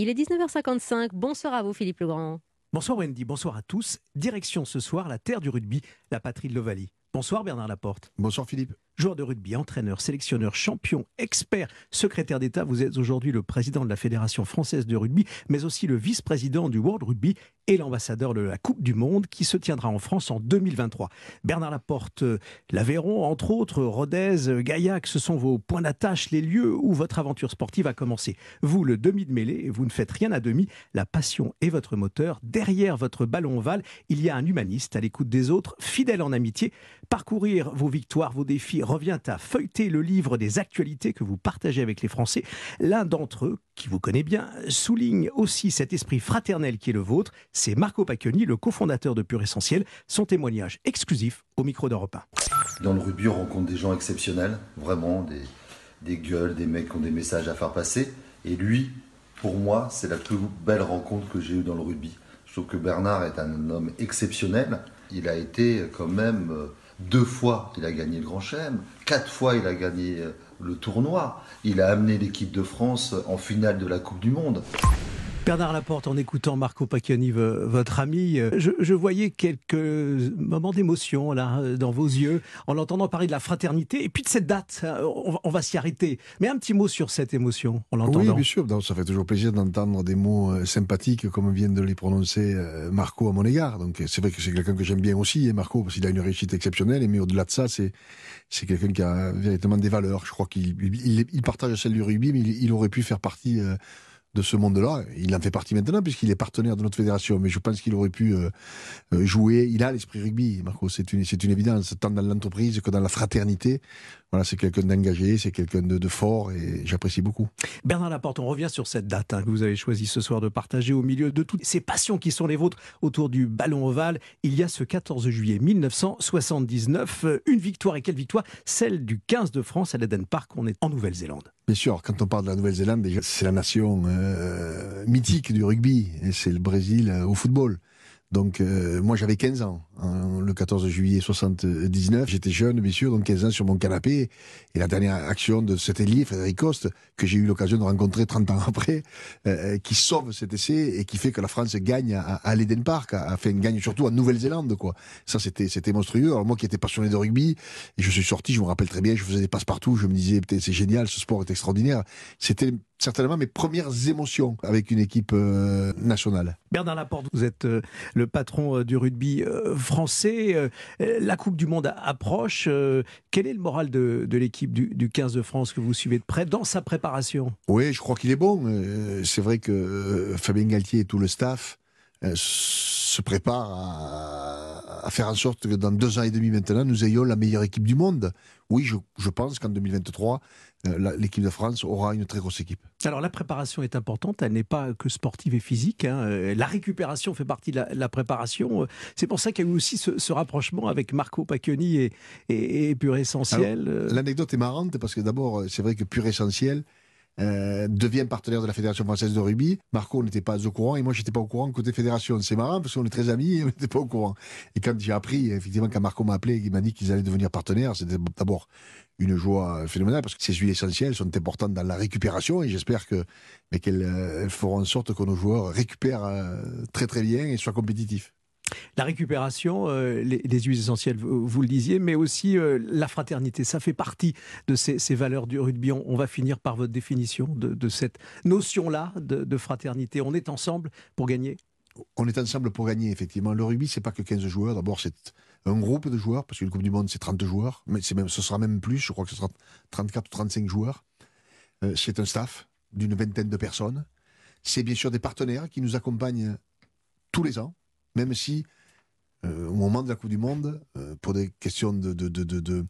Il est 19h55. Bonsoir à vous, Philippe Legrand. Bonsoir Wendy, bonsoir à tous. Direction ce soir la terre du rugby, la patrie de l'Ovalie. Bonsoir Bernard Laporte. Bonsoir Philippe. Joueur de rugby, entraîneur, sélectionneur, champion, expert, secrétaire d'État, vous êtes aujourd'hui le président de la Fédération française de rugby, mais aussi le vice-président du World Rugby et l'ambassadeur de la Coupe du Monde qui se tiendra en France en 2023. Bernard Laporte, l'Aveyron, entre autres, Rodez, Gaillac, ce sont vos points d'attache, les lieux où votre aventure sportive a commencé. Vous, le demi de mêlée, vous ne faites rien à demi, la passion est votre moteur. Derrière votre ballon ovale, il y a un humaniste à l'écoute des autres, fidèle en amitié. Parcourir vos victoires, vos défis, revient à feuilleter le livre des actualités que vous partagez avec les Français. L'un d'entre eux, qui vous connaît bien, souligne aussi cet esprit fraternel qui est le vôtre. C'est Marco Pacchioni, le cofondateur de Pure Essentiel. Son témoignage exclusif au micro d'Europe 1. Dans le rugby, on rencontre des gens exceptionnels, vraiment des, des gueules, des mecs qui ont des messages à faire passer. Et lui, pour moi, c'est la plus belle rencontre que j'ai eue dans le rugby. Je trouve que Bernard est un homme exceptionnel. Il a été quand même euh, deux fois, il a gagné le Grand Chelem. Quatre fois, il a gagné euh, le tournoi. Il a amené l'équipe de France en finale de la Coupe du Monde. Bernard Laporte, en écoutant Marco Pacchioni, votre ami, euh, je, voyais quelques moments d'émotion là dans vos yeux en l'entendant parler de la fraternité et puis de cette date. Hein, on va, s'y arrêter. Mais un petit mot sur cette émotion en l'entendant. Oui, bien sûr. ça fait toujours plaisir d'entendre des mots euh, sympathiques comme vient de les prononcer euh, Marco à mon égard. Donc c'est vrai que c'est quelqu'un que j'aime bien aussi, et Marco, parce qu'il a une réussite exceptionnelle. Mais au-delà de ça, c'est c'est quelqu'un qui a véritablement des valeurs. Je crois qu'il il, partage celle du rugby, mais il, aurait pu faire partie de ce monde-là. Il en fait partie maintenant puisqu'il est partenaire de notre fédération. Mais je pense qu'il aurait pu euh, euh, jouer. Il a l'esprit rugby, Marco. C'est une, c'est une évidence, tant dans l'entreprise que dans la fraternité. Voilà, c'est quelqu'un d'engagé, c'est quelqu'un de, fort et j'apprécie beaucoup. Bernard Laporte, on revient sur cette date hein, que vous avez choisi ce soir de partager au milieu de toutes ces passions qui sont les vôtres autour du ballon ovale. Il y a ce 14 juillet 1979, euh, une victoire et quelle victoire? Celle du 15 de France à l'Eden Park. On est en Nouvelle-Zélande. Bien sûr, quand on parle de la Nouvelle-Zélande, c'est la nation euh, mythique du rugby. C'est le Brésil euh, au football. Donc euh, moi j'avais 15 ans, hein, le 14 juillet 79, j'étais jeune bien sûr, donc 15 ans sur mon canapé, et la dernière action de cet ailier, Frédéric Coste, que j'ai eu l'occasion de rencontrer 30 ans après, euh, euh, qui sauve cet essai et qui fait que la France gagne à, à l'Eden Park, une gagne surtout en Nouvelle-Zélande quoi. Ça c'était c'était monstrueux. Alors moi qui étais passionné de rugby, et je suis sorti, je me rappelle très bien, je faisais des passes partout, je me disais c'est génial, ce sport est extraordinaire. C'était certainement mes premières émotions avec une équipe euh, nationale. Bernard Laporte, vous êtes euh, le patron euh, du rugby français. la Coupe du Monde approche. quel est le moral de, l'équipe du, du, 15 de France que vous suivez de près dans sa préparation? Oui, je crois qu'il est bon. C'est vrai que Fabien Galtier et tout le staff se préparent à, à, faire en sorte que dans deux ans et demi maintenant, nous ayons la meilleure équipe du monde. Oui, je, je pense qu'en 2023, euh, l'équipe de France aura une très grosse équipe. Alors la préparation est importante, elle n'est pas que sportive et physique. Hein. Euh, la récupération fait partie de la, préparation. C'est pour ça qu'il y a eu aussi ce, rapprochement avec Marco Pacchioni et, et, Pure Essentiel. Euh. L'anecdote est marrante parce que d'abord, c'est vrai que Pure Essentiel, devient partenaire de la Fédération française de rugby. Marco n'était pas au courant et moi j'étais pas au courant côté fédération. C'est marrant parce qu'on est très amis et on n'était pas au courant. Et quand j'ai appris, effectivement, quand Marco m'a appelé et qu'il m'a dit qu'ils allaient devenir partenaires, c'était d'abord une joie phénoménale parce que ces huiles essentielles sont importantes dans la récupération et j'espère qu'elles euh, feront en sorte que nos joueurs récupèrent euh, très très bien et soient compétitifs. La récupération, euh, les, huiles essentielles, vous, le disiez, mais aussi la fraternité, ça fait partie de ces, valeurs du rugby. On, va finir par votre définition de, cette notion-là de, de fraternité. On est ensemble pour gagner? On est ensemble pour gagner, effectivement. Le rugby, c'est pas que 15 joueurs. D'abord, c'est un groupe de joueurs, parce qu'une Coupe du Monde, c'est 30 joueurs, mais même, ce sera même plus, je crois que ce sera 34 ou 35 joueurs. Euh, c'est un staff d'une vingtaine de personnes. C'est bien sûr des partenaires qui nous accompagnent tous les ans, même si euh, au moment de la Coupe du Monde, euh, pour des questions de,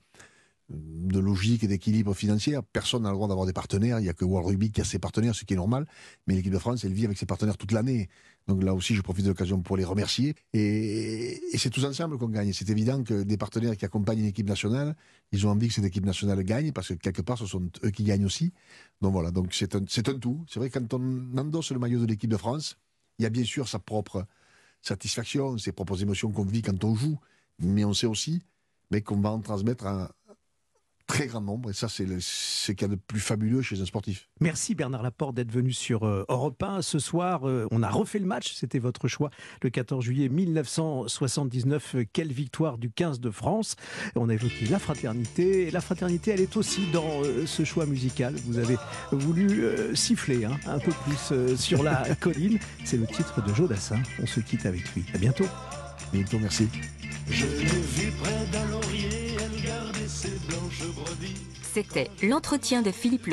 logique et d'équilibre financier. Personne n'a le droit d'avoir des partenaires. Il n'y a que World Rugby qui a ses partenaires, ce qui est normal. Mais l'équipe de France, elle vit avec ses partenaires toute l'année. Donc là aussi, je profite de l'occasion pour les remercier. Et, c'est tous ensemble qu'on gagne. C'est évident que des partenaires qui accompagnent une équipe nationale, ils ont envie que cette équipe nationale gagne parce que quelque part, ce sont eux qui gagnent aussi. Donc voilà, donc c'est un, un tout. C'est vrai quand on endosse le maillot de l'équipe de France, il y a bien sûr sa propre satisfaction, ses propres émotions qu'on vit quand on joue. Mais on sait aussi mais qu'on va en transmettre à, très grand nombre. Et ça, c'est ce qu'il y a de plus fabuleux chez un sportif. Merci Bernard Laporte d'être venu sur euh, Europe 1. Ce soir, euh, on a refait le match, c'était votre choix. Le 14 juillet 1979, euh, quelle victoire du 15 de France. On a évoqué la fraternité. Et la fraternité, elle est aussi dans ce choix musical. Vous avez voulu euh, siffler hein, un peu plus euh, sur la colline. C'est le titre de Joe Dassin. On se quitte avec lui. À bientôt. Bientôt, merci. Je l'ai vue près d'un laurier, elle gardait ses blanches brebis. C'était l'entretien de Philippe